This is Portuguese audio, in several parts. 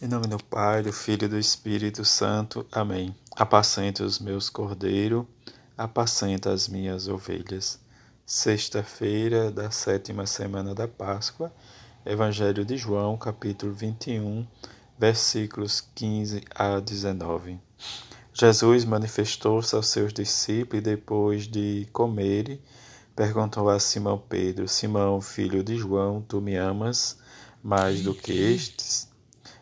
Em nome do Pai, do Filho e do Espírito Santo. Amém. Apacenta os meus cordeiros, apacenta as minhas ovelhas. Sexta-feira da sétima semana da Páscoa, Evangelho de João, capítulo 21, versículos 15 a 19. Jesus manifestou-se aos seus discípulos e depois de comerem, perguntou a Simão Pedro: Simão, filho de João, tu me amas mais do que estes?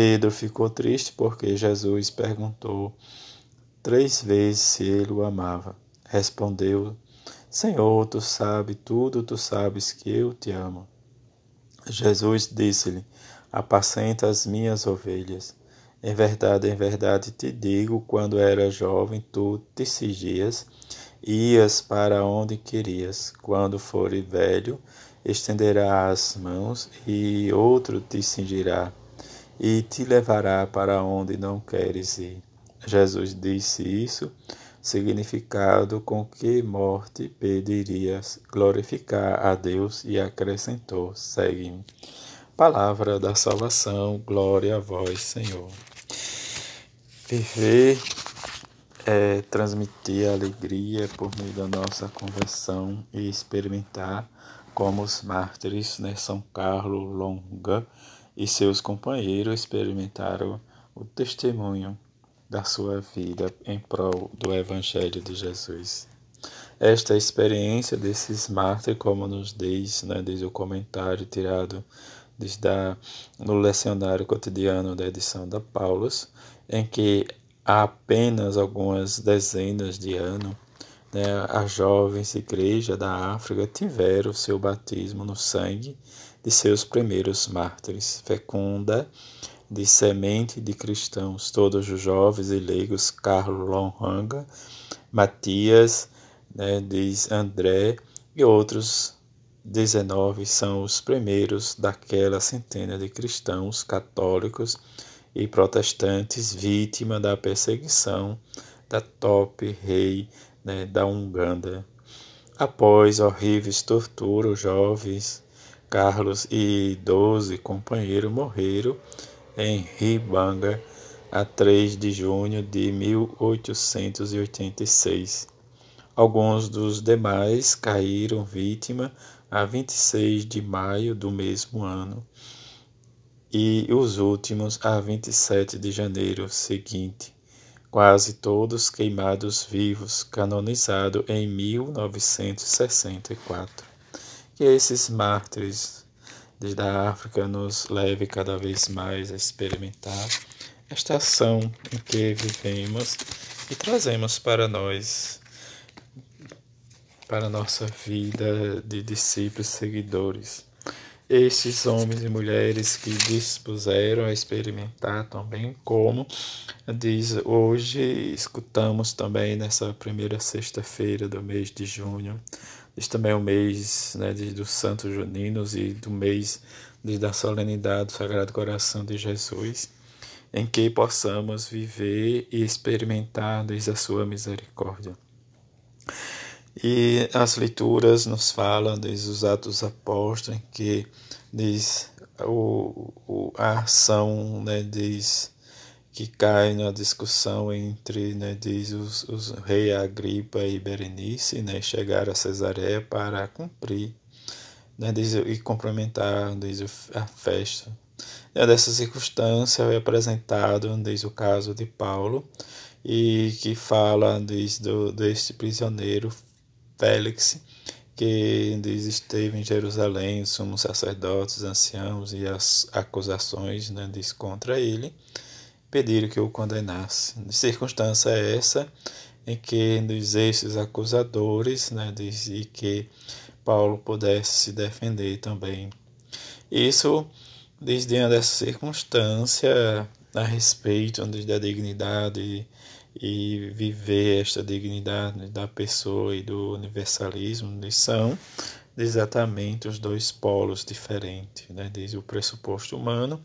Pedro ficou triste porque Jesus perguntou três vezes se ele o amava. Respondeu: Senhor, tu sabes tudo, tu sabes que eu te amo. Jesus disse-lhe: Apacenta as minhas ovelhas. Em verdade, em verdade te digo: quando era jovem, tu te cingias, ias para onde querias. Quando fores velho, estenderás as mãos e outro te cingirá e te levará para onde não queres ir. Jesus disse isso, significado com que morte pedirias glorificar a Deus e acrescentou: segue-me. Palavra da salvação, glória a vós, Senhor. Viver é transmitir alegria por meio da nossa conversão e experimentar como os mártires, né, São Carlos Longa, e seus companheiros experimentaram o testemunho da sua vida em prol do Evangelho de Jesus. Esta experiência desses mártires, como nos diz, né, diz o comentário tirado desde a, no lecionário cotidiano da edição da Paulus, em que há apenas algumas dezenas de anos, né, as jovens igrejas da África tiveram seu batismo no sangue de seus primeiros mártires, fecunda de semente de cristãos, todos os jovens e leigos, Carlos Lonhanga, Matias, né, diz André e outros 19 são os primeiros daquela centena de cristãos católicos e protestantes vítima da perseguição da top rei né, da Uganda. Após horríveis torturas, jovens Carlos e doze companheiros morreram em Ribanga a 3 de junho de 1886. Alguns dos demais caíram vítima a 26 de maio do mesmo ano e os últimos a 27 de janeiro seguinte, quase todos queimados vivos, canonizado em 1964 que esses mártires desde a África nos leve cada vez mais a experimentar esta ação em que vivemos e trazemos para nós, para nossa vida de discípulos seguidores. Estes homens e mulheres que dispuseram a experimentar também, como diz hoje, escutamos também nessa primeira sexta-feira do mês de junho, este também o mês né, dos Santos Juninos e do mês de, da solenidade do Sagrado Coração de Jesus, em que possamos viver e experimentar desde a sua misericórdia. E as leituras nos falam desde os Atos Apóstolos, em que diz o, o, a ação né, diz, que cai na discussão entre, né, diz os, os rei Agripa e Berenice, né, chegar a Cesareia para cumprir, né, diz, e complementar, diz, a festa. E dessa circunstância é apresentado, diz o caso de Paulo, e que fala, diz, do, deste prisioneiro Félix, que diz, esteve em Jerusalém, os sumos sacerdotes, anciãos e as acusações, né, diz, contra ele, pediram que o condenasse. Circunstância é essa em que nos esses acusadores né, dizia que Paulo pudesse se defender também. Isso, desde dessa circunstância, a respeito da dignidade e e viver esta dignidade da pessoa e do universalismo são exatamente os dois polos diferentes, né? o pressuposto humano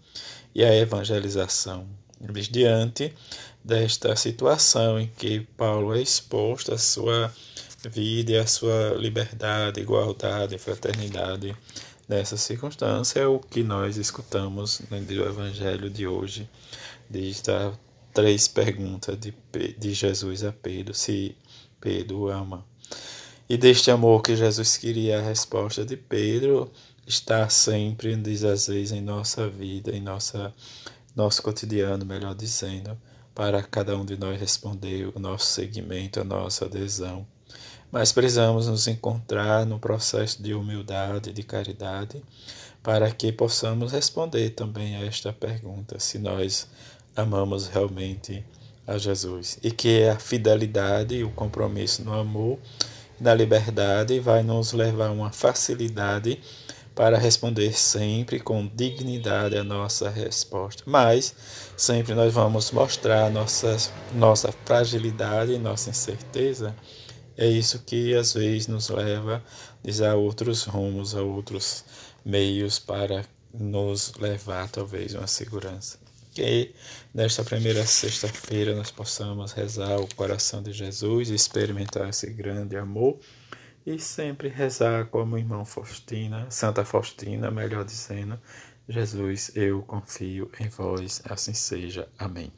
e a evangelização. Mas diante desta situação em que Paulo é exposto à sua vida e à sua liberdade, igualdade, fraternidade, nessa circunstância é o que nós escutamos né, do Evangelho de hoje, de estar três perguntas de, de Jesus a Pedro se Pedro ama. E deste amor que Jesus queria, a resposta de Pedro está sempre, diz às vezes, em nossa vida, em nossa, nosso cotidiano, melhor dizendo, para cada um de nós responder o nosso segmento, a nossa adesão. Mas precisamos nos encontrar num processo de humildade, de caridade, para que possamos responder também a esta pergunta: se nós amamos realmente a Jesus. E que a fidelidade e o compromisso no amor, na liberdade, vai nos levar a uma facilidade para responder sempre com dignidade a nossa resposta. Mas sempre nós vamos mostrar nossa, nossa fragilidade e nossa incerteza. É isso que às vezes nos leva a outros rumos, a outros meios para nos levar talvez a uma segurança que nesta primeira sexta-feira nós possamos rezar o coração de Jesus, experimentar esse grande amor e sempre rezar como irmão Faustina, Santa Faustina, melhor dizendo, Jesus, eu confio em vós, assim seja. Amém.